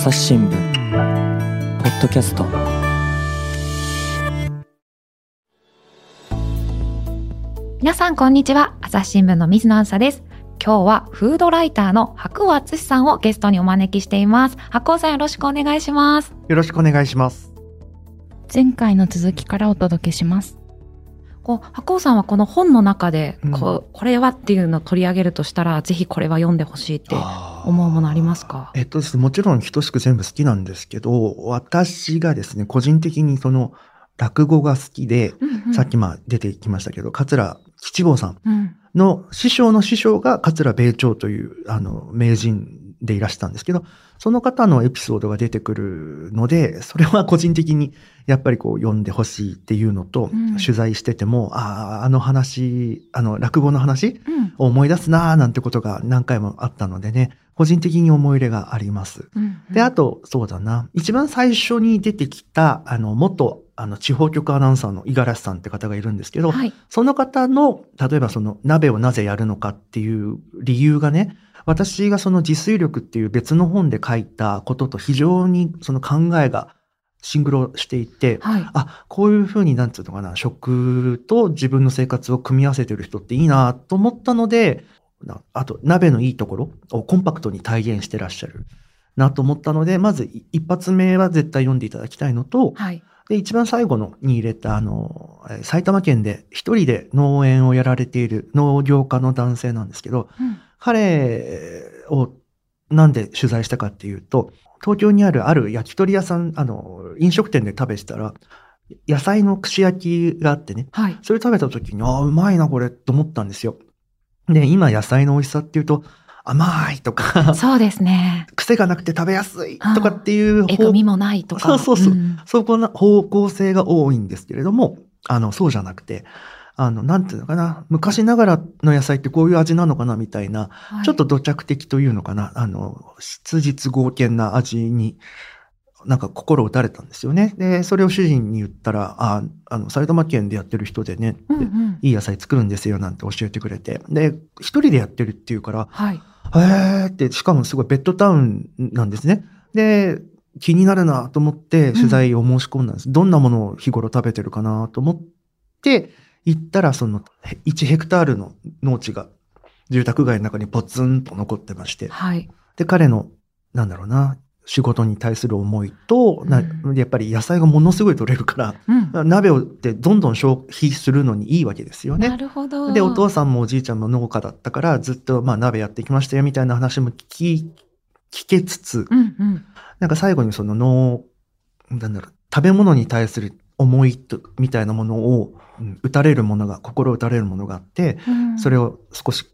朝日新聞ポッドキャスト。皆さんこんにちは。朝日新聞の水野あさです。今日はフードライターの白尾敦さんをゲストにお招きしています。白尾さんよろしくお願いします。よろしくお願いします。前回の続きからお届けします。こう白尾さんはこの本の中でこう、うん、これはっていうのを取り上げるとしたらぜひこれは読んでほしいって思うものありますか？えっとですねもちろん等しく全部好きなんですけど私がですね個人的にその落語が好きで、うんうん、さっきまあ出てきましたけど桂吉坊さんの師匠の師匠が桂米朝というあの名人でいらしたんですけど、その方のエピソードが出てくるので、それは個人的にやっぱりこう読んでほしいっていうのと、うん、取材してても、ああ、あの話、あの落語の話を思い出すなーなんてことが何回もあったのでね、個人的に思い入れがあります。うんうん、で、あと、そうだな、一番最初に出てきた、あの、元、あの、地方局アナウンサーの五十嵐さんって方がいるんですけど、はい、その方の、例えばその鍋をなぜやるのかっていう理由がね、私がその自炊力っていう別の本で書いたことと非常にその考えがシンクロしていて、はい、あ、こういうふうになんつうのかな、食と自分の生活を組み合わせてる人っていいなと思ったので、あと、鍋のいいところをコンパクトに体現してらっしゃるなと思ったので、まず一発目は絶対読んでいただきたいのと、はい、で、一番最後のに入れた、あの、埼玉県で一人で農園をやられている農業家の男性なんですけど、うん彼をなんで取材したかっていうと、東京にあるある焼き鳥屋さん、あの、飲食店で食べてたら、野菜の串焼きがあってね、はい、それ食べた時に、ああ、うまいな、これ、と思ったんですよ。で、今野菜の美味しさっていうと、甘いとか、そうですね。癖がなくて食べやすいとかっていう。えぐみもないとか。そうそうそう。うん、そこの方向性が多いんですけれども、あの、そうじゃなくて、あの、なんていうのかな、昔ながらの野菜ってこういう味なのかなみたいな、はい、ちょっと土着的というのかな、あの、質実剛健な味に、なんか心打たれたんですよね。で、それを主人に言ったら、あ、あの、埼玉県でやってる人でね、うんうん、いい野菜作るんですよなんて教えてくれて。で、一人でやってるっていうから、はい、へーって、しかもすごいベッドタウンなんですね。で、気になるなと思って取材を申し込んだんです。うん、どんなものを日頃食べてるかなと思って、行ったらその1ヘクタールの農地が住宅街の中にポツンと残ってまして。はい。で、彼の、なんだろうな、仕事に対する思いと、うん、やっぱり野菜がものすごい取れるから、うん、鍋をってどんどん消費するのにいいわけですよね。なるほど。で、お父さんもおじいちゃんも農家だったから、ずっとまあ鍋やってきましたよみたいな話も聞き、聞けつつ、うんうん、なんか最後にその農、なんだろう、食べ物に対する思いとみたいなものを、うん、打たれるものが、心打たれるものがあって、うん、それを少し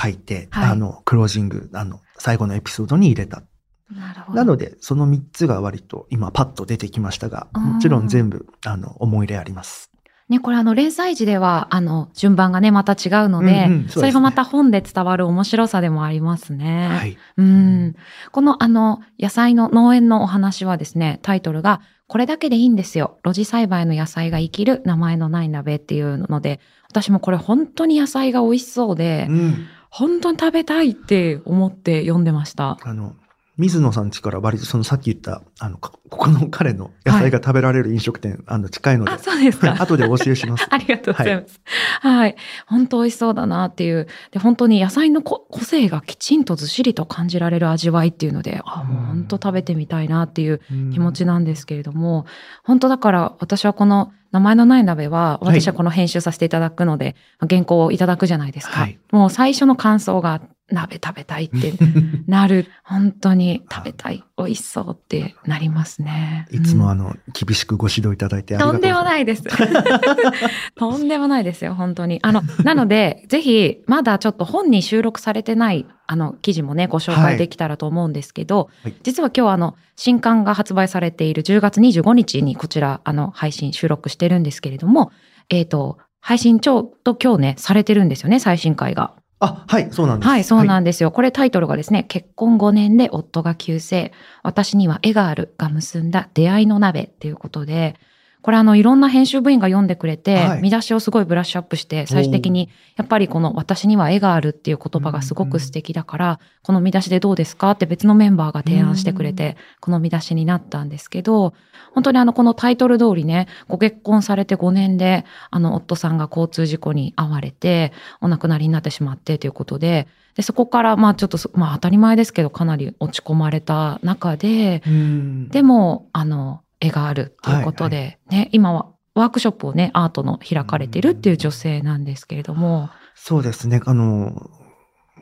書いて、はい、あの、クロージング、あの、最後のエピソードに入れた。な。なので、その3つが割と今パッと出てきましたが、もちろん全部、あの、思い入れあります。ね、これあの連載時ではあの順番がねまた違うので、うんうんそでね、それがまた本で伝わる面白さでもありますね。はい、うん、このあの野菜の農園のお話はですねタイトルがこれだけでいいんですよ。露地栽培の野菜が生きる名前のない鍋っていうので、私もこれ本当に野菜が美味しそうで、うん、本当に食べたいって思って読んでました。あの、水野さんちから割とそのさっき言った、あの、ここの彼の野菜が食べられる飲食店、はい、あの、近いので。あ、そうですか。後でお教えします。ありがとうございます。はい、はい。本当美味しそうだなっていう。で、本当に野菜の個性がきちんとずっしりと感じられる味わいっていうので、あ、もう本当食べてみたいなっていう気持ちなんですけれども、本当だから私はこの名前のない鍋は、私はこの編集させていただくので、はい、原稿をいただくじゃないですか。はい、もう最初の感想が鍋食べたいって なる。本当に食べたい。美味しそうってなりますね。いつもあの、うん、厳しくご指導いただいて。とんでもないです。とんでもないですよ、本当に。あの、なので、ぜひ、まだちょっと本に収録されてない、あの、記事もね、ご紹介できたらと思うんですけど、はい、実は今日あの、新刊が発売されている10月25日にこちら、あの、配信収録してるんですけれども、えっ、ー、と、配信ちょうど今日ね、されてるんですよね、最新回が。あ、はい、そうなんです。はい、そうなんですよ。はい、これタイトルがですね、結婚5年で夫が急逝、私には絵があるが結んだ出会いの鍋っていうことで、これあのいろんな編集部員が読んでくれて、はい。見出しをすごいブラッシュアップして最終的にやっぱりこの私には絵があるっていう言葉がすごく素敵だから、この見出しでどうですかって別のメンバーが提案してくれて、この見出しになったんですけど本当にあのこのタイトル通りねご結婚されて5年であの夫さんが交通事故に遭われてお亡くなりになってしまってということででそこからまあちょっとそまあ当たり前ですけどかなり落ち込まれた中でうん。でも、あの、絵があるっていうことで、ね、今はワークショップをね、アートの開かれてるっていう女性なんですけれども、そうですね。あの、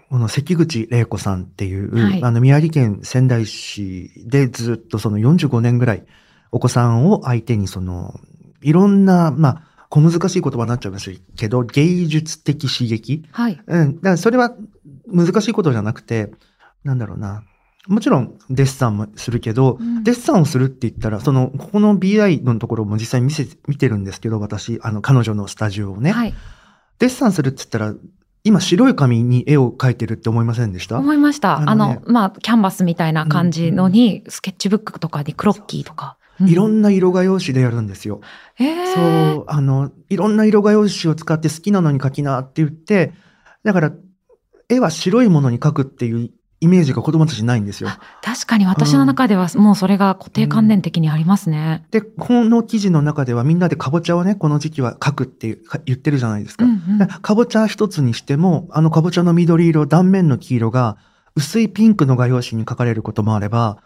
この関口玲子さんっていう、はいあの、宮城県仙台市でずっとその45年ぐらい、お子さんを相手にその、いろんな、まあ、小難しい言葉になっちゃいますけど、芸術的刺激。はい。うん。だからそれは難しいことじゃなくて、なんだろうな。もちろんデッサンもするけど、うんデッサンをするって言ったら、その、ここの BI のところも実際見せ、見てるんですけど、私、あの、彼女のスタジオをね。はい。デッサンするって言ったら、今白い紙に絵を描いてるって思いませんでした？思いました。ああのねのまあ、キャンバスみたいな感じのに、スケッチブックとかにクロッキーとか。いろな。んな色画用紙でやるんですよ。えーそう、あの、いろんな色画用紙を使って好きなのに描きなって言って、だから、絵は白いものに描くっていうイメージが子供たちにないんですよ。確かに私の中ではもうそれが固定観念的にありますね。で、この記事の中ではみんなでかぼちゃをね、この時期は描くっていうか言ってるじゃないですか。うんうんだかぼちゃ一つにしても、あのかぼちゃの緑色、断面の黄色が薄いピンクの画用紙に描かれることもあれば、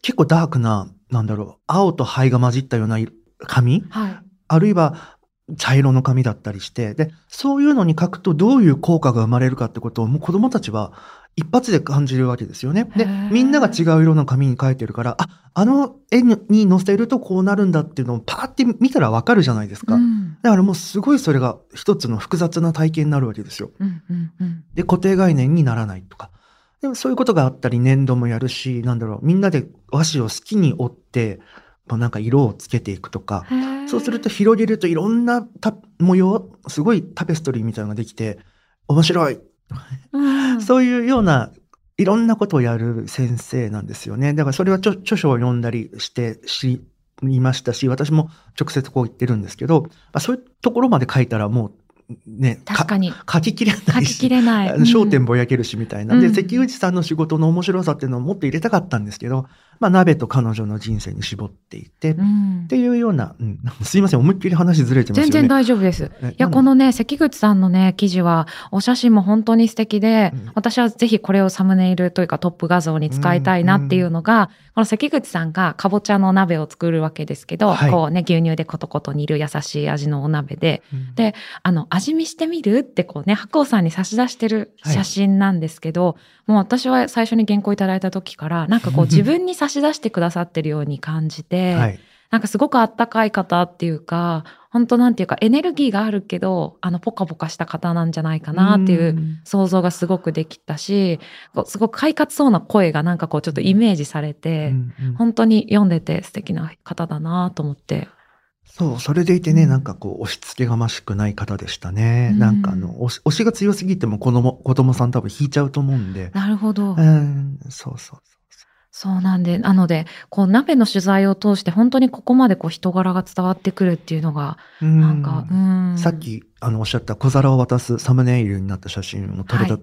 結構ダークな、なんだろう、青と灰が混じったような色紙？はい。あるいは茶色の紙だったりして、で、そういうのに書くとどういう効果が生まれるかってことをもう子供たちは一発で感じるわけですよね。でみんなが違う色の紙に書いてるから、あ、あの絵に載せるとこうなるんだっていうのをパーって見たらわかるじゃないですか。うんだからもうすごいそれが一つの複雑な体験になるわけですよ。うんうんうんで、固定概念にならないとか。でもそういうことがあったり、粘土もやるし、なんだろう、みんなで和紙を好きに折って、なんか色をつけていくとか、そうすると広げるといろんなた模様、すごいタペストリーみたいなのができて、面白い。うんそういうようないろんなことをやる先生なんですよね。だからそれは著著書を読んだりして知りましたし、私も直接こう言ってるんですけど、まあ、そういうところまで書いたらもうね、確かに書ききれないし。書ききれない。あの焦点うんぼやけるしみたいな。で、うん関口さんの仕事の面白さっていうのをもっと入れたかったんですけど、まあ、鍋と彼女の人生に絞っていて、っうん。ていうような、うん、すいません、思いっきり話ずれてますよね。全然大丈夫です。えいや、こ、のね、関口さんのね、記事は、お写真も本当に素敵で、うん。私はぜひこれをサムネイルというかトップ画像に使いたいなっていうのが、この関口さんがかぼちゃの鍋を作るわけですけど、はい。こうね、牛乳でコトコト煮る優しい味のお鍋で、うん。であの、味見してみるってこうね、白鸚さんに差し出してる写真なんですけど、もう私は最初に原稿いただいた時から、なんかこう 自分に差し出してくださってるように感じて、はい。なんかすごくあったかい方っていうか、本当なんていうかエネルギーがあるけど、あのポカポカした方なんじゃないかなっていううん想像がすごくできたし、すごく快活そうな声がなんかこうちょっとイメージされて、うんうん本当に読んでて素敵な方だなと思って。そう、それでいてね、うんなんかこう、押し付けがましくない方でしたね。うんなんかあの、押し押しが強すぎても子供、子供さん多分引いちゃうと思うんで。なるほど。うん、そうそうそうなんで、なので、こう鍋の取材を通して本当にここまでこう人柄が伝わってくるっていうのが。なんか、うん。さっき、あの、おっしゃった小皿を渡すサムネイルになった写真を撮れた、はい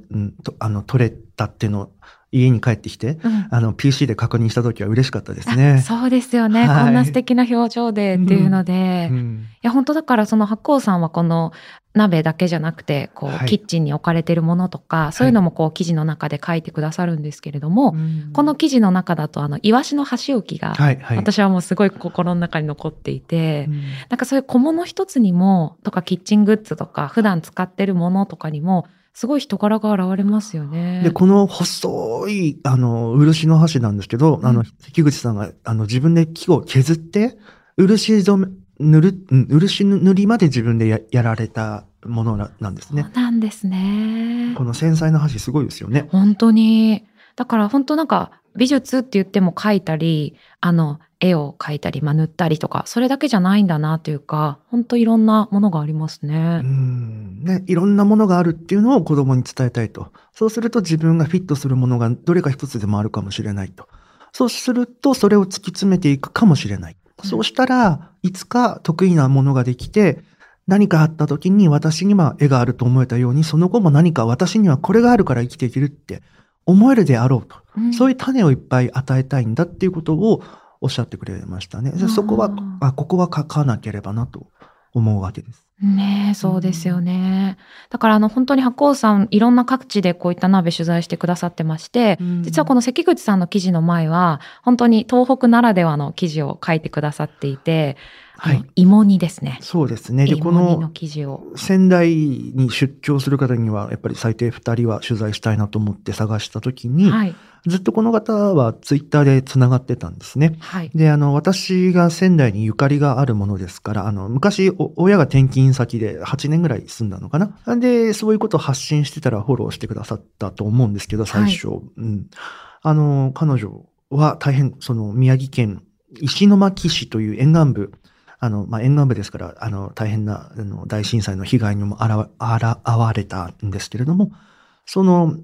あの、撮れたっていうのを家に帰ってきて、うん。あの、PC で確認した時は嬉しかったですあね。そうですよね、はい。こんな素敵な表情でっていうので、いうん。や本当だからその八甲さんはこの鍋だけじゃなくてこう、はい。キッチンに置かれてるものとかそういうのもこう記事の中で書いてくださるんですけれども、この記事の中だとあのイワシの箸置きが、はい、はい。私はもうすごい心の中に残っていて、うん。なんかそういう小物一つにもとかキッチングッズとか普段使ってるものとかにもすごい人柄が現れますよね。で、この細い、あの、漆の箸なんですけど、あの、うん関口さんが、あの、自分で木を削って、漆染め、塗る、うん漆塗りまで自分でややられたものななんですねそう。なんですね。この繊細な箸すごいですよね。本当に。だから本当なんか美術って言っても描いたり、あの、絵を描いたり、まあ、塗ったりとか、それだけじゃないんだなというか、本当いろんなものがありますうね。ん。ね、いろんなものがあるっていうのを子供に伝えたいと。そうすると自分がフィットするものがどれか一つでもあるかもしれないと。そうするとそれを突き詰めていくかもしれない。そうしたらいつか得意なものができて、何かあった時に私には絵があると思えたように、その後も何か私にはこれがあるから生きていけるって思えるであろうと。うん、そういう種をいっぱい与えたいんだっていうことをおっしゃってくれましたね。そこは、あ、ここは書かなければなと思うわけです。ねそうですよね。だからあの本当に白鸚さんいろんな各地でこういった鍋取材してくださってまして、うん、実はこの関口さんの記事の前は本当に東北ならではの記事を書いてくださっていて、はい、芋煮ですね。そうですね。で、この仙台に出張する方にはやっぱり最低2人は取材したいなと思って探したときに、はい、ずっとこの方はツイッターで繋がってたんですね。はい、で、あの、私が仙台にゆかりがあるものですから、あの、昔、親が転勤先で8年ぐらい住んだのかな。で、そういうことを発信してたらフォローしてくださったと思うんですけど、最初。はい、うん。あの、彼女は大変、その、宮城県石巻市という沿岸部、あの、まあ、沿岸部ですから、あの、大変な、あの、大震災の被害にもあら、あら、あわれたんですけれども、その、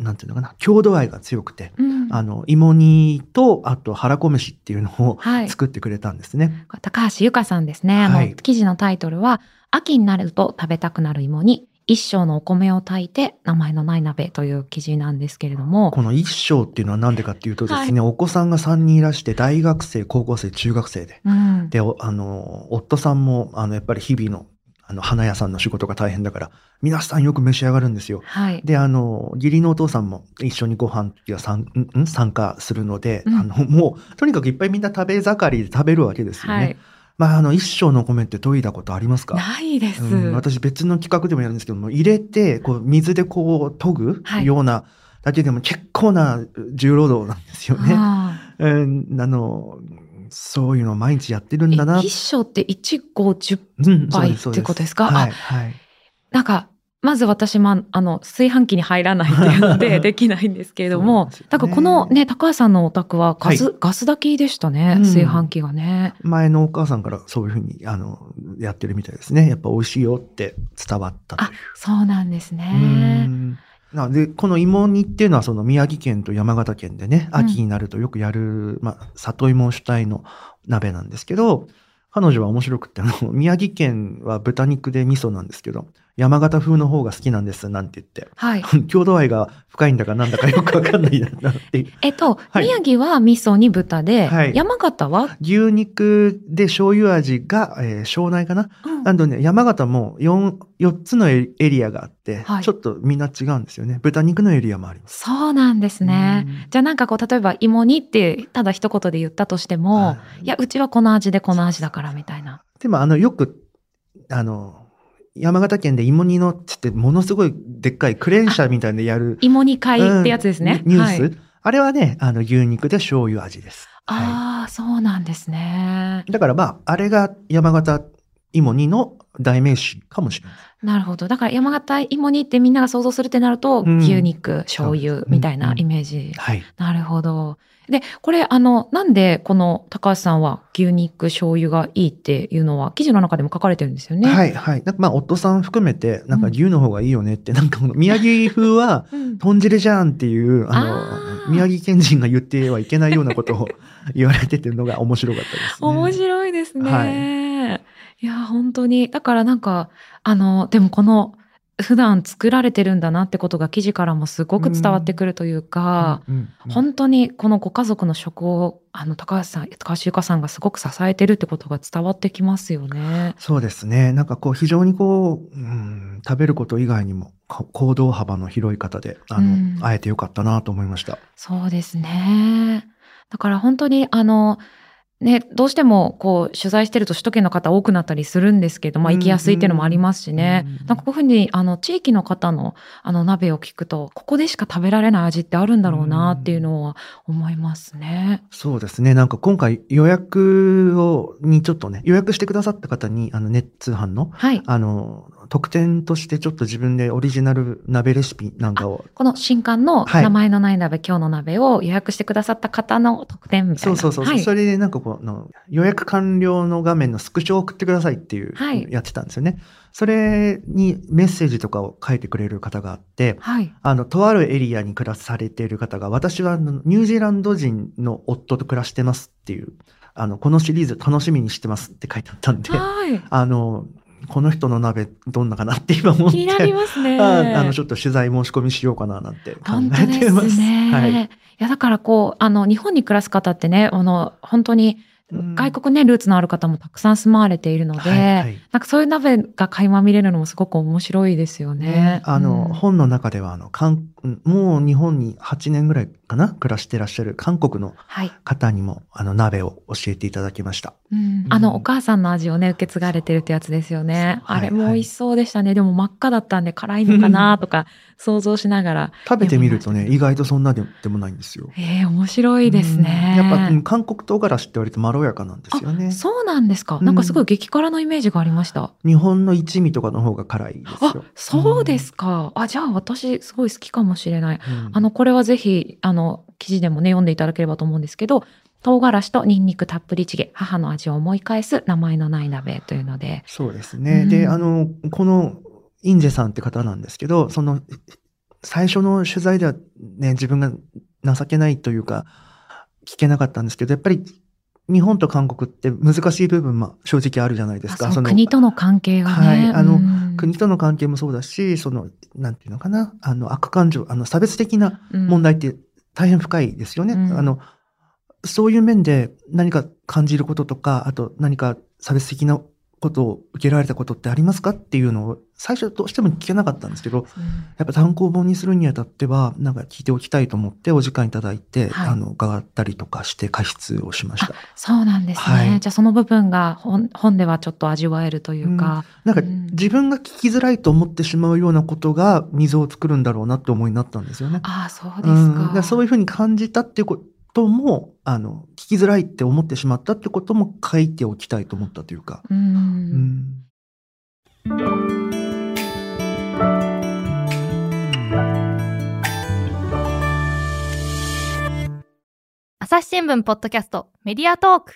なんていうのかな、郷土愛が強くて、うん、あの、芋煮と、あと、腹こ飯っていうのを作ってくれたんですね。はい、高橋由香さんですね。あの、はい、記事のタイトルは、秋になると食べたくなる芋煮、一升のお米を炊いて名前のない鍋という記事なんですけれども。この一升っていうのは何でかっていうとですね、はい、お子さんが3人いらして、大学生、高校生、中学生で。うん、で、あの、夫さんも、あの、やっぱり日々のあの、花屋さんの仕事が大変だから、皆さんよく召し上がるんですよ。はい。で、あの、義理のお父さんも一緒にご飯は参ん参加するので、うん、あの、もう、とにかくいっぱいみんな食べ盛りで食べるわけですよね。はい。まあ、あの、一升の米って研いだことありますか？ないです、うん、私別の企画でもやるんですけども、入れて、こう、水でこう、研ぐような、だけでも結構な重労働なんですよね。あの、そういうのを毎日やってるんだな。一升って1合10杯、うん、ってことですか？はい、はい。なんか、まず私も、あの、炊飯器に入らないっていうので できないんですけれども、ね、だからこのね、高橋さんのお宅はガス、はい、ガス炊きでしたね、炊飯器がね。前のお母さんからそういうふうに、あの、やってるみたいですね。やっぱ美味しいよって伝わったという。あ、そうなんですね。なので、この芋煮っていうのはその宮城県と山形県でね、秋になるとよくやる、まあ、里芋主体の鍋なんですけど、彼女は面白くて、あの、宮城県は豚肉で味噌なんですけど、山形風の方が好きなんです、なんて言って。はい。郷土愛が深いんだかなんだかよくわかんないなって えっと、はい、宮城は味噌に豚で、はい、山形は？牛肉で醤油味が、えー、庄内かな、うん、あのね、山形も 4, 4つのエリアがあって、はい、ちょっとみんな違うんですよね。豚肉のエリアもあります。そうなんですね。じゃあなんかこう、例えば芋煮ってただ一言で言ったとしても、いや、うちはこの味でこの味だからみたいな。でもあの、よく、あの、山形県で芋煮のつってものすごいでっかいクレーン車みたいでやる。芋煮会ってやつですね。うん、ニュース、はい、あれはね、あの牛肉で醤油味です。ああ、はい、そうなんですね。だからまあ、あれが山形芋煮の代名詞かもしれない。なるほど。だから山形芋煮ってみんなが想像するってなると、うん、牛肉、醤油みたいなイメージ。うんうん、はい。なるほど。で、これ、あの、なんでこの高橋さんは牛肉、醤油がいいっていうのは記事の中でも書かれてるんですよね。はい、はい。なんかまあ、夫さん含めて、なんか牛の方がいいよねって、うん、なんかこの宮城風は、豚汁じゃんっていう、あの、宮城県人が言ってはいけないようなことを 言われててるのが面白かったですね。面白いですね。はい。いや、本当に。だからなんか、あの、でもこの、普段作られてるんだなってことが記事からもすごく伝わってくるというか、本当にこのご家族の食をあの高橋さん高橋由香さんがすごく支えてるってことが伝わってきますよね。そうですねなんかこう非常にこう、うん、食べること以外にも行動幅の広い方であの、うん、会えてよかったなと思いました。そうですねだから本当にあのね、どうしてもこう取材してると首都圏の方多くなったりするんですけど、まあ行きやすいっていうのもありますしね。うんうん、なんかこういうふうにあの地域の方のあの鍋を聞くと、ここでしか食べられない味ってあるんだろうなっていうのは思いますね。うん、そうですね。なんか今回予約を、にちょっとね、予約してくださった方に、あのネット通販の、はい、あの、特典としてちょっと自分でオリジナル鍋レシピなんかを。この新刊の名前のない鍋、はい、今日の鍋を予約してくださった方の特典みたいな。そうそうそう。はい、それでなんかこの予約完了の画面のスクショを送ってくださいっていう、やってたんですよね。それにメッセージとかを書いてくれる方があって、はい、あの、とあるエリアに暮らされている方が、私はニュージーランド人の夫と暮らしてますっていう、あの、このシリーズ楽しみにしてますって書いてあったんで、はい、あの、この人の鍋どんなかなって今思って。気になりますね。あの、ちょっと取材申し込みしようかななんて考えてます。ね、はい。いや、だからこう、あの、日本に暮らす方ってね、あの、本当に、外国ね、ルーツのある方もたくさん住まわれているので、はいはい、なんかそういう鍋が垣間見れるのもすごく面白いですよね。ねあの、うん、本の中では、あの、かん、もう日本に8年ぐらいかな暮らしてらっしゃる韓国の方にも、はい、あの、鍋を教えていただきました。うん、あの、お母さんの味をね、受け継がれてるってやつですよね。あれも美味しそうでしたね。はいはい、でも真っ赤だったんで辛いのかなとか想像しながら。食べてみるとね、意外とそんなでもないんですよ。ええー、面白いですね。やっぱ、韓国唐辛子って割とまろやかなんですよね。そうなんですか。なんかすごい激辛のイメージがありました。日本の一味とかの方が辛いですよ。あ、そうですか。あ、じゃあ私すごい好きかもしれない。うん、あの、これはぜひ、あの、記事でもね、読んでいただければと思うんですけど、唐辛子とニンニクたっぷりチゲ、母の味を思い返す名前のない鍋というので。そうですね。うん、で、あの、この、インジェさんって方なんですけど、その、最初の取材ではね、自分が情けないというか、聞けなかったんですけど、やっぱり日本と韓国って難しい部分も正直あるじゃないですか。その国との関係がね。はい。あの、国との関係もそうだし、その、なんていうのかな、あの、悪感情、あの、差別的な問題って大変深いですよね。うん、あの、そういう面で何か感じることとか、あと何か差別的なことを受けられたことってありますかっていうのを最初どうしても聞けなかったんですけど、うん、やっぱ単行本にするにあたっては、なんか聞いておきたいと思ってお時間いただいて、はい、あの、伺ったりとかして加筆をしました。そうなんですね。はい、じゃあその部分が本本ではちょっと味わえるというか。うん、なんか自分が聞きづらいと思ってしまうようなことが溝を作るんだろうなって思いになったんですよね。ああ、そうですか。うん、そういうふうに感じたっていうことことも、あの、聞きづらいって思ってしまったってことも書いておきたいと思ったというか。うん。朝日新聞ポッドキャストメディアトーク。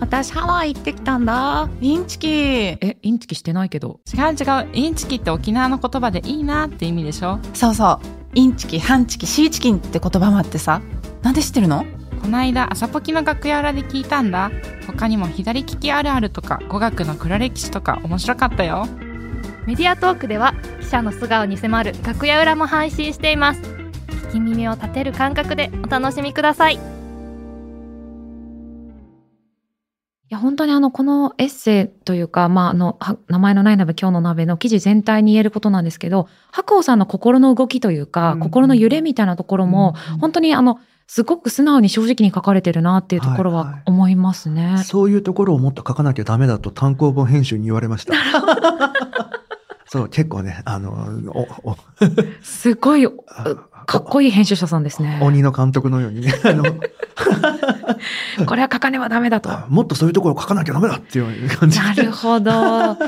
私ハワイ行ってきたんだ。インチキ。えインチキしてないけど。違う違う。インチキって沖縄の言葉でいいなって意味でしょ？そうそう。インチキハンチキシーチキンって言葉もあってさなんで知ってるの？こないだ朝ポキの楽屋裏で聞いたんだ。他にも左利きあるあるとか語学の黒歴史とか面白かったよ。メディアトークでは記者の素顔に迫る楽屋裏も配信しています。聞き耳を立てる感覚でお楽しみください。いや本当にあのこのエッセイというか、まあ、あの名前のない鍋今日の鍋の記事全体に言えることなんですけど白央さんの心の動きというか、うん、心の揺れみたいなところも、うん、本当にあのすごく素直に正直に書かれてるなっていうところは思いますね。はいはい、そういうところをもっと書かなきゃダメだと単行本編集に言われました。そう、結構ね、あの、お、おすごい、かっこいい編集者さんですね。鬼の監督のようにね。あのこれは書かねばダメだと。もっとそういうところを書かなきゃダメだっていう感じなるほど。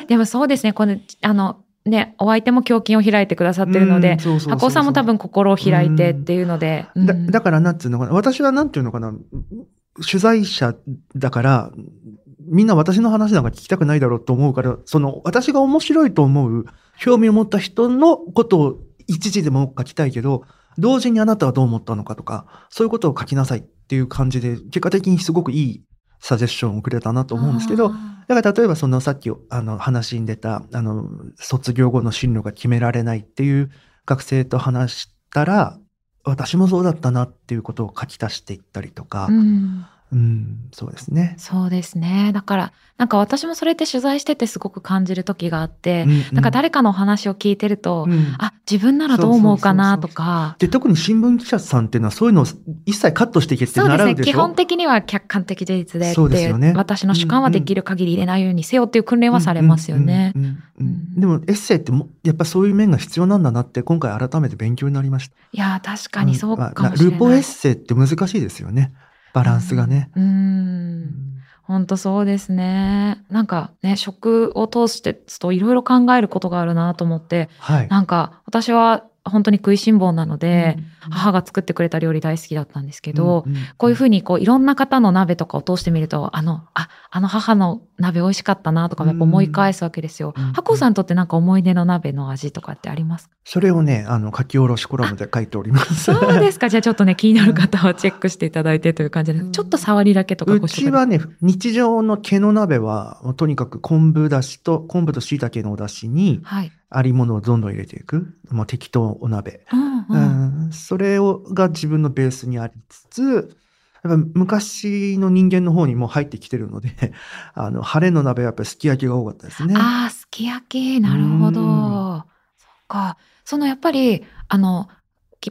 でもそうですね、この、あの、ね、お相手も胸筋を開いてくださってるので、箱さんも多分心を開いてっていうので。だだからなんていうのかな、私はなんていうのかな、取材者だから、みんな私の話なんか聞きたくないだろうと思うから、その私が面白いと思う、興味を持った人のことを一時でも書きたいけど、同時にあなたはどう思ったのかとか、そういうことを書きなさいっていう感じで、結果的にすごくいいサジェッションをくれたなと思うんですけど、だから例えばそのさっきあの話に出た、あの、卒業後の進路が決められないっていう学生と話したら、私もそうだったなっていうことを書き足していったりとか、うんうん、そうですね。そうですね。だから、なんか私もそれって取材しててすごく感じる時があって、うんうん、なんか誰かの話を聞いてると、うん、あ、自分ならどう思うかなとか。で、特に新聞記者さんっていうのはそういうのを一切カットしていけって習うでしょ？そうですね。基本的には客観的事実でね。私の主観はできる限り入れないようにせよっていう訓練はされますよね。でもエッセイってもやっぱそういう面が必要なんだなって今回改めて勉強になりました。いや、確かにそうかもしれない。ルポエッセイって難しいですよね。バランスがね。うん。本当そうですね。なんかね、食を通してといろいろ考えることがあるなと思って、はい、なんか私は本当に食いしん坊なので、うん、母が作ってくれた料理大好きだったんですけど、うんうん、こういうふうにこういろんな方の鍋とかを通してみると、あの、あ、あの母の鍋美味しかったなとかやっぱ思い返すわけですよ。ハコ、うん、さんにとってなんか思い出の鍋の味とかってあります？かそれをね、あの、書き下ろしコラムで書いております。そうですか。じゃあちょっとね、気になる方はチェックしていただいてという感じで、ちょっと触りだけとかごうちはね、日常の毛の鍋は、とにかく昆布だしと、昆布と椎茸のお出汁に、はい、ありものをどんどん入れていく。もう適当お鍋。うんうんうん、それをが自分のベースにありつつ、やっぱ昔の人間の方にも入ってきてるので、あの、晴れの鍋はやっぱりすき焼きが多かったですね。ああ、すき焼き。なるほど。そっか。そのやっぱり、あの、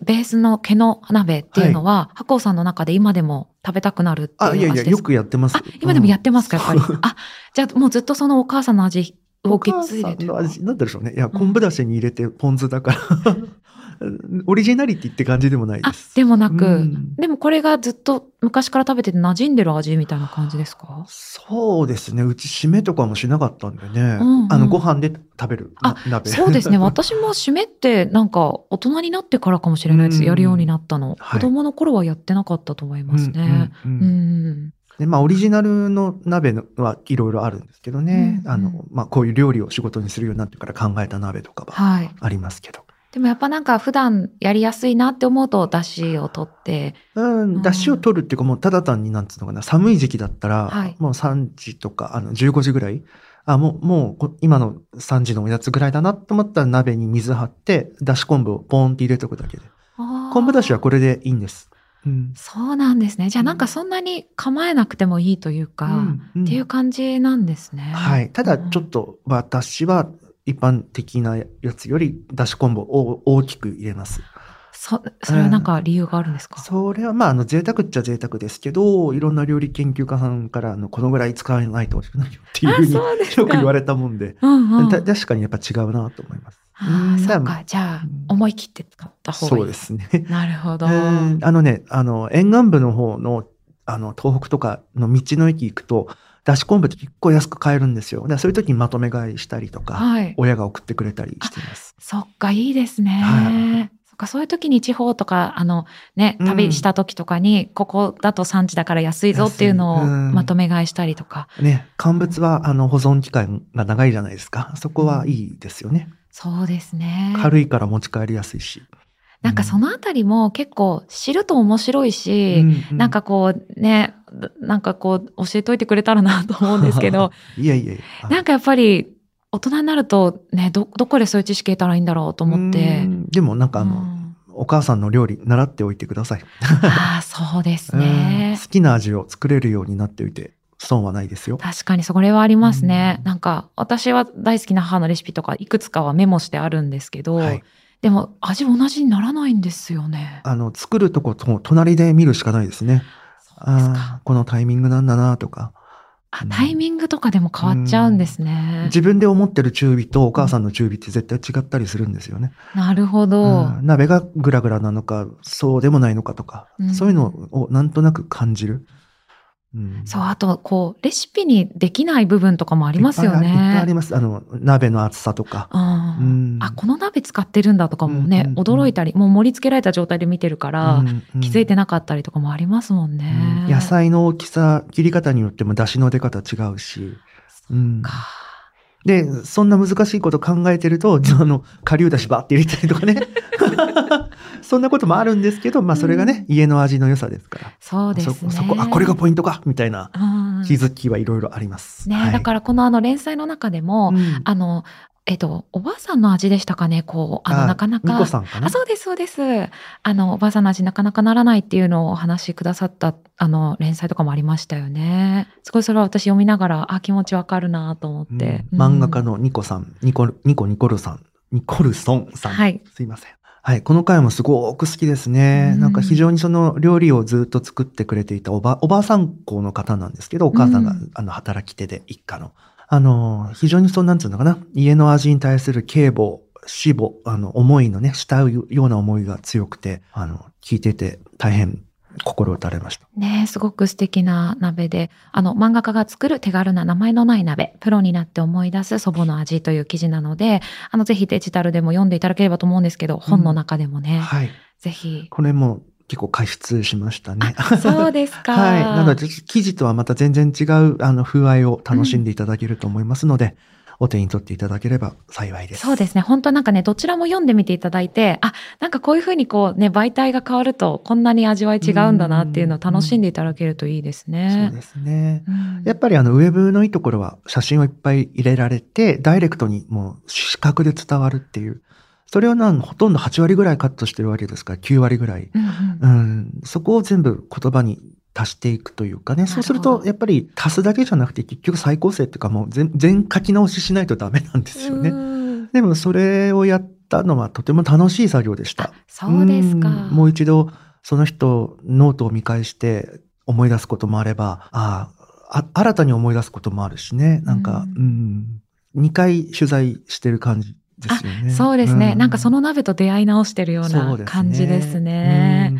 ベースの毛の鍋っていうのは、はい、白鸚さんの中で今でも食べたくなるっていうあ、いやいや、よくやってます。今でもやってますか、やっぱり？あ、じゃあもうずっとそのお母さんの味を受け継いでる。なんでしょうね。いや、昆布だしに入れてポン酢だから、オリジナリティって感じでもないです。でもなく、うん、でもこれがずっと昔から食べてて馴染んでる味みたいな感じですか？そうですね。うち締めとかもしなかったんでね。うんうん、あの、ご飯で食べる鍋。そうですね。私も締めってなんか大人になってからかもしれないです。うん、やるようになったの、はい、子供の頃はやってなかったと思いますね。うん、うんうんで、まあ、オリジナルの鍋はいろいろあるんですけどね。うんうん、あの、まあ、こういう料理を仕事にするようになってから考えた鍋とかはありますけど。はいでもやっぱなんか普段やりやすいなって思うと、だしを取って。うん、だしを取るっていうかもうただ単になんつうのかな、寒い時期だったら、はい、もう3時とか、あの、15時ぐらい、あ、もう、もう、今の3時のおやつぐらいだなと思ったら鍋に水張って、だし昆布をポーンって入れとくだけで。昆布だしはこれでいいんです。うん、そうなんですね。じゃあなんかそんなに構えなくてもいいというか、うんうん、っていう感じなんですね。はい。ただちょっと私は一般的なやつよりだし昆布を大きく入れます。そ、それはなんか理由があるんですか、うん、それはまあ、あの、贅沢っちゃ贅沢ですけど、いろんな料理研究家さんから、あの、このぐらい使わないと美味しくないよっていうふうによく言われたもんで、うんうん、確かにやっぱ違うなと思います。ああ、そうか。じゃあ、思い切って使った方がいい。そうですね。なるほど。あのね、あの、沿岸部の方の、あの、東北とかの道の駅行くと、だし昆布って結構安く買えるんですよ。そういう時にまとめ買いしたりとか、はい、親が送ってくれたりしています。そっか、いいですね。はいそっか、そういう時に地方とか、あの、ね、旅した時とかに、うん、ここだと産地だから安いぞっていうのをまとめ買いしたりとか。ね、乾物は、あの、保存期間が長いじゃないですか。そこはいいですよね。そうですね。軽いから持ち帰りやすいし。なんかそのあたりも結構知ると面白いし、うんうん、なんかこうね、なんかこう教えといてくれたらなと思うんですけど、いやいやなんかやっぱり大人になるとね、ど、どこでそういう知識得たらいいんだろうと思って。でもなんかあの、うん、お母さんの料理習っておいてください。ああ、そうですね、好きな味を作れるようになっておいて。損はないですよ。確かにそれはありますね。うん、なんか私は大好きな母のレシピとかいくつかはメモしてあるんですけど、はい、でも味同じにならないんですよね。あの、作るとこと隣で見るしかないですね。あこのタイミングなんだなとか。あ、タイミングとかでも変わっちゃうんですね。自分で思ってる中火とお母さんの中火って絶対違ったりするんですよね。なるほど。鍋がグラグラなのか、そうでもないのかとか、そういうのをなんとなく感じる。うん、そう、あと、こう、レシピにできない部分とかもありますよね。いっぱいあります。あの、鍋の厚さとか。あ、うん、あ、この鍋使ってるんだとかもね、うんうんうん、驚いたり、もう盛り付けられた状態で見てるから、うんうん、気づいてなかったりとかもありますもんね。野菜の大きさ、切り方によっても出汁の出方違うし。そうか。で、そんな難しいこと考えてると、あの、顆粒だしばって入れたりとかね。そんなこともあるんですけど、まあそれがね、うん、家の味の良さですから。そうですね。そそこ、あ、これがポイントかみたいな気づきはいろいろあります。ね、はい、だからこのあの連載の中でも、うん、あの、えっと、おばあさんの味でしたかね、こう、あの、なかなか。さんかな？あ、そうです、そうです。あの、おばあさんの味なかなかならないっていうのをお話しくださった、あの、連載とかもありましたよね。すごいそれは私読みながら、あ、気持ちわかるなと思って、うん、漫画家のニコさん、ニコ、ニコニコルさん、ニコルソンさん。はい。すいません。はい。この回もすごく好きですね。なんか非常にその料理をずっと作ってくれていたおば、おばあさん子の方なんですけど、お母さんが、あの、働き手で一家の。あの、非常にそうなんつうのかな。家の味に対する警母、死母、あの、思いのね、慕うような思いが強くて、あの、聞いてて大変心打たれました。ねすごく素敵な鍋で、あの、漫画家が作る手軽な名前のない鍋、プロになって思い出す祖母の味という記事なので、あの、ぜひデジタルでも読んでいただければと思うんですけど、本の中でもね、はい。ぜひ。これも結構加筆しましたね。そうですか。はい。なので、記事とはまた全然違う、あの、風合いを楽しんでいただけると思いますので、お手に取っていただければ幸いです。そうですね。本当なんかね、どちらも読んでみていただいて、あ、なんかこういうふうにこうね、媒体が変わると、こんなに味わい違うんだなっていうのを楽しんでいただけるといいですね。そうですね。うんやっぱりあの、ウェブのいいところは写真をいっぱい入れられて、ダイレクトにもう視覚で伝わるっていう。それをなんほとんど8割ぐらいカットしてるわけですから、9割ぐらい。うんうんうん、そこを全部言葉に足していくというかね。そうすると、やっぱり足すだけじゃなくて、結局再構成っていうかもう全全書き直ししないとダメなんですよね。うんでもそれをやったのはとても楽しい作業でした。そうですか。んもう一度その人ノートを見返して思い出すこともあれば、ああ、あ新たに思い出すこともあるしね。なんか、ううん、2回取材してる感じですよね。そうですね、んなんかその鍋と出会い直してるような感じですね。うんうん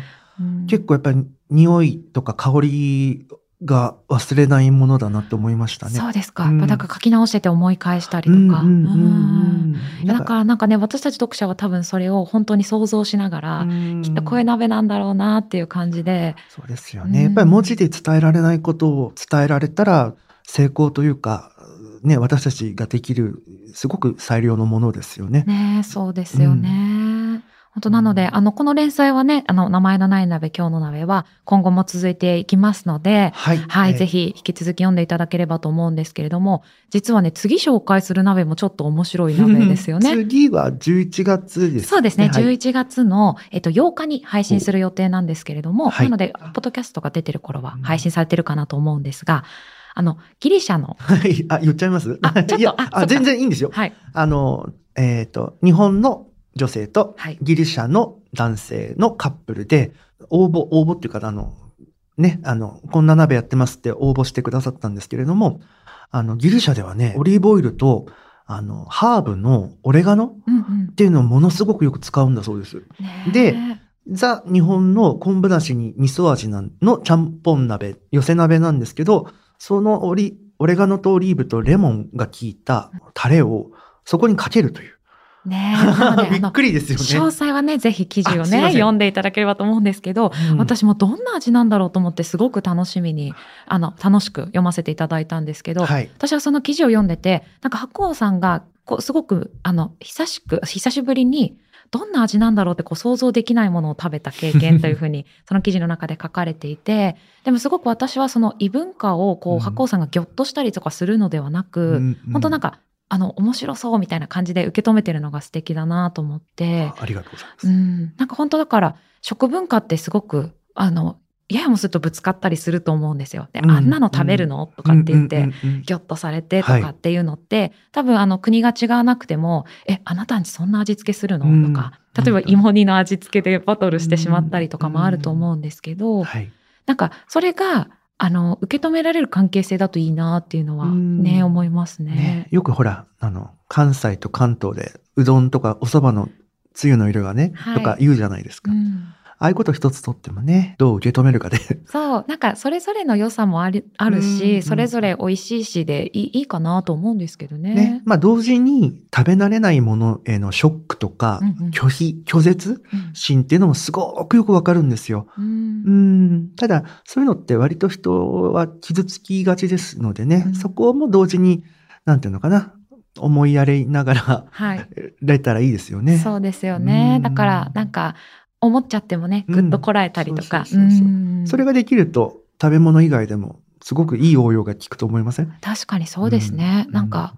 結構やっぱり匂いとか香りが忘れないものだなって思いましたね。そうですか。うんやっぱだから書き直してて思い返したりとか。だからなんかね、私たち読者は多分それを本当に想像しながら、うんきっとこういう鍋なんだろうなっていう感じで、そうですよね。うんやっぱり文字で伝えられないことを伝えられたら成功というか、ね、私たちができるすごく最良のものですよね。ねそうですよね。本当なので、あの、この連載はね、あの、名前のない鍋、今日の鍋は今後も続いていきますので、はい。はい、えーぜひ引き続き読んでいただければと思うんですけれども、実はね、次紹介する鍋もちょっと面白い鍋ですよね。次は11月です、そうですね、はい。11月の、えっと、8日に配信する予定なんですけれども、はい。なので、ポッドキャストが出てる頃は配信されてるかなと思うんですが、あの、ギリシャの、はい。あ、言っちゃいます？あちょっと いやあ、全然いいんですよ。はい、あの、えっ、と、日本の女性とはいギリシャの男性のカップルで、応募、応募っていうか、あの、ね、あの、こんな鍋やってますって応募してくださったんですけれども、あの、ギリシャではね、オリーブオイルと、あの、ハーブのオレガノうんうんっていうのをものすごくよく使うんだそうです。ねえでザ・日本の昆布だしに味噌味のちゃんぽん鍋、寄せ鍋なんですけど、そのオリ、オレガノとオリーブとレモンが効いたタレをそこにかけるという。ね びっくりですよね。詳細はね、ぜひ記事をね、読んでいただければと思うんですけど、うん私もどんな味なんだろうと思ってすごく楽しみに、あの、楽しく読ませていただいたんですけど、はい。私はその記事を読んでて、なんか白鸚さんが、こう、すごく、あの、久しく、久しぶりに、どんな味なんだろうってこう想像できないものを食べた経験というふうに、その記事の中で書かれていて、でもすごく私はその異文化をこうんう、白鸚さんがギョッとしたりとかするのではなく、本当なんか、か、あの、面白そうみたいな感じで受け止めてるのが素敵だなと思って、あありがとうございます。うん、なんか本当だから、食文化ってすごく、あの、ややもするとぶつかったりすると思うんですよ。で、うん。あんなの食べるの？とかって言って、うんうんうんうん。ギョッとされてとかっていうのって、多分あの国が違わなくても、え、あなたんちそんな味付けするの、うん。とか、例えば芋煮の味付けでバトルしてしまったりとかもあると思うんですけど、はい。なんかそれが、あの、受け止められる関係性だといいなっていうのはうんね、思いますね。ね、よくほら、あの、関西と関東で、うどんとかお蕎麦のつゆの色がね、はいとか言うじゃないですか。うんああいうこと一つとってもね、どう受け止めるかで。そう、なんかそれぞれの良さもあるあるし、うんそれぞれ美味しいしでいいいいかなと思うんですけどね。ね。まあ同時に食べ慣れないものへのショックとか、うんうん拒否、拒絶うん心っていうのもすごくよくわかるんですよ。ううんん。ただ、そういうのって割と人は傷つきがちですのでね、うんそこも同時に、なんていうのかな、思いやりながら、はい。ら れたらいいですよね。そうですよね。うんだから、なんか、思っちゃってもね、うん。ぐっとこらえたりとか。それができると、食べ物以外でも、すごくいい応用が効くと思いません？確かにそうですね。うん。なんか、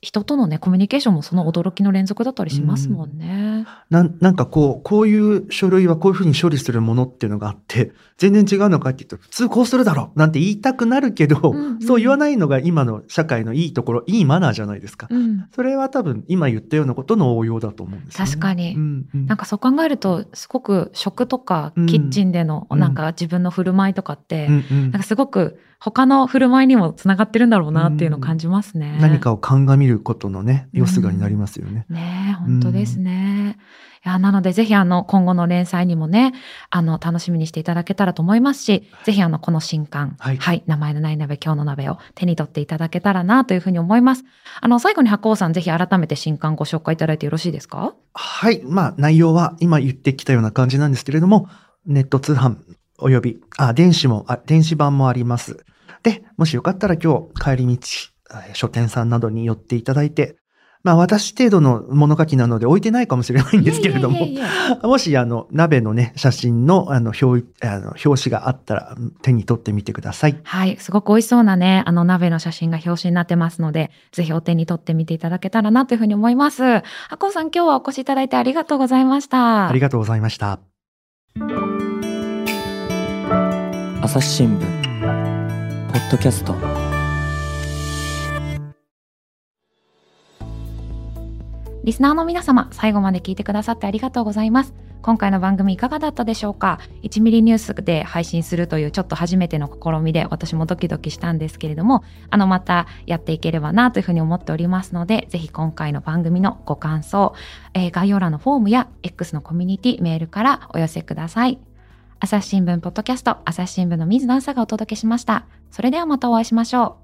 人とのね、コミュニケーションもその驚きの連続だったりしますもんね。なん。なんかこう、こういう書類はこういうふうに処理するものっていうのがあって、全然違うのかって言うと、普通こうするだろうなんて言いたくなるけど、うんうん。そう言わないのが今の社会のいいところ、いいマナーじゃないですか。うん。それは多分今言ったようなことの応用だと思うんですよね、確かに。うんうん。なんかそう考えると、すごく食とかうんキッチンでのうん。なんか自分の振る舞いとかって、うんうん。なんかすごく他の振る舞いにもつながってるんだろうなっていうのを感じますね。何かを鑑みることのね、よすがになりますよね。ねえ本当ですね。やなのでぜひあの今後の連載にもね、あの楽しみにしていただけたらと思いますし、ぜひあのこの新刊、はい、はい、名前のない鍋今日の鍋を手に取っていただけたらなというふうに思います。あの最後に白鸚さんぜひ改めて新刊ご紹介いただいてよろしいですか？はい。まあ内容は今言ってきたような感じなんですけれども、ネット通販および、あ、電子も、あ、電子版もあります。で、もしよかったら今日帰り道、書店さんなどに寄っていただいて、まあ私程度の物書きなので置いてないかもしれないんですけれども、もしあの鍋のね、写真のあの表あの表紙があったら手に取ってみてください。はい。すごく美味しそうなね、あの鍋の写真が表紙になってますので、ぜひお手に取ってみていただけたらなというふうに思います。あこうさん今日はお越しいただいてありがとうございました。ありがとうございました。朝日新聞ポッドキャストリスナーの皆様、最後まで聞いてくださってありがとうございます。今回の番組いかがだったでしょうか ?1 ミリニュースで配信するというちょっと初めての試みで私もドキドキしたんですけれども、あのまたやっていければなというふうに思っておりますので、ぜひ今回の番組のご感想、えー、概要欄のフォームや X のコミュニティメールからお寄せください。朝日新聞ポッドキャスト朝日新聞の水野朝がお届けしました。それではまたお会いしましょう。